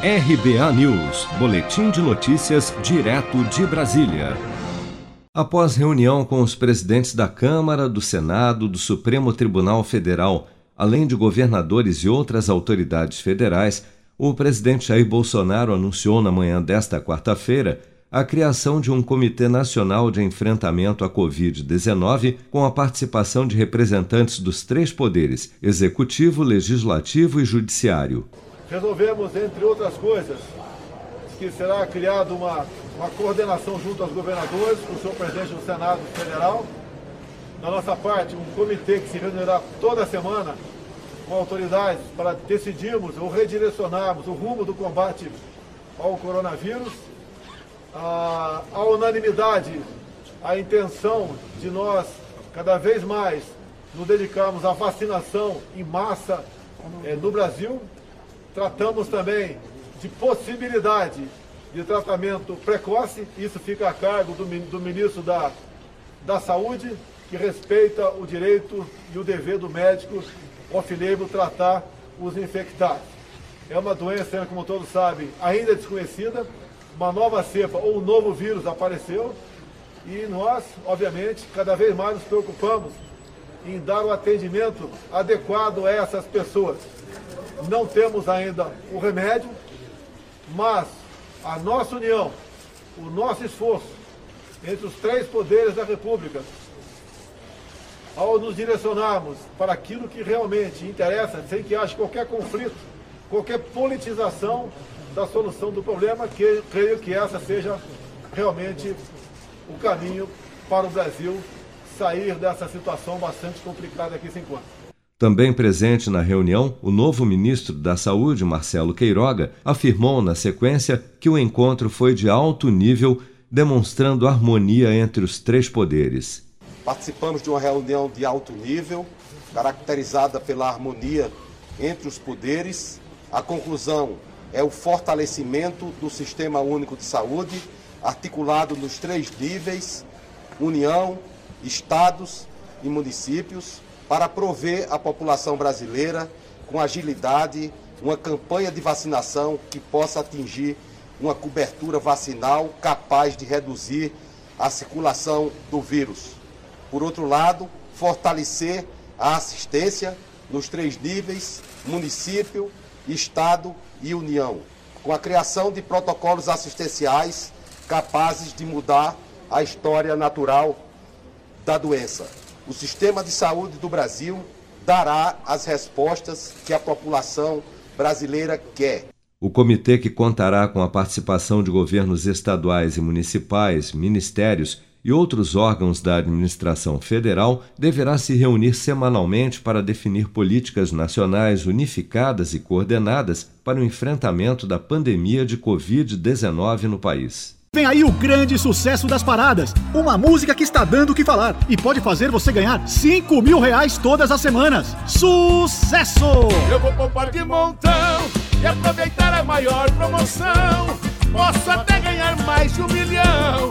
RBA News, Boletim de Notícias, direto de Brasília. Após reunião com os presidentes da Câmara, do Senado, do Supremo Tribunal Federal, além de governadores e outras autoridades federais, o presidente Jair Bolsonaro anunciou na manhã desta quarta-feira a criação de um Comitê Nacional de Enfrentamento à Covid-19 com a participação de representantes dos três poderes: executivo, legislativo e judiciário resolvemos, entre outras coisas, que será criada uma, uma coordenação junto aos governadores, com o senhor presidente do Senado Federal. Da nossa parte, um comitê que se reunirá toda semana com autoridades para decidirmos ou redirecionarmos o rumo do combate ao coronavírus. A, a unanimidade, a intenção de nós cada vez mais nos dedicarmos à vacinação em massa é, no Brasil, Tratamos também de possibilidade de tratamento precoce, isso fica a cargo do, do ministro da, da Saúde, que respeita o direito e o dever do médico off-label tratar os infectados. É uma doença, como todos sabem, ainda desconhecida, uma nova cepa ou um novo vírus apareceu. E nós, obviamente, cada vez mais nos preocupamos em dar o atendimento adequado a essas pessoas não temos ainda o remédio, mas a nossa união, o nosso esforço entre os três poderes da República, ao nos direcionarmos para aquilo que realmente interessa, sem que haja qualquer conflito, qualquer politização da solução do problema, que creio que essa seja realmente o caminho para o Brasil sair dessa situação bastante complicada que se encontra. Também presente na reunião, o novo ministro da Saúde, Marcelo Queiroga, afirmou na sequência que o encontro foi de alto nível, demonstrando harmonia entre os três poderes. Participamos de uma reunião de alto nível, caracterizada pela harmonia entre os poderes. A conclusão é o fortalecimento do Sistema Único de Saúde, articulado nos três níveis: União, Estados e municípios para prover à população brasileira, com agilidade, uma campanha de vacinação que possa atingir uma cobertura vacinal capaz de reduzir a circulação do vírus. Por outro lado, fortalecer a assistência nos três níveis: município, estado e união, com a criação de protocolos assistenciais capazes de mudar a história natural da doença o sistema de saúde do Brasil dará as respostas que a população brasileira quer. O comitê, que contará com a participação de governos estaduais e municipais, ministérios e outros órgãos da administração federal, deverá se reunir semanalmente para definir políticas nacionais unificadas e coordenadas para o enfrentamento da pandemia de Covid-19 no país. Vem aí o grande sucesso das paradas. Uma música que está dando o que falar e pode fazer você ganhar 5 mil reais todas as semanas. Sucesso! Eu vou poupar de montão e aproveitar a maior promoção. Posso até ganhar mais de um milhão.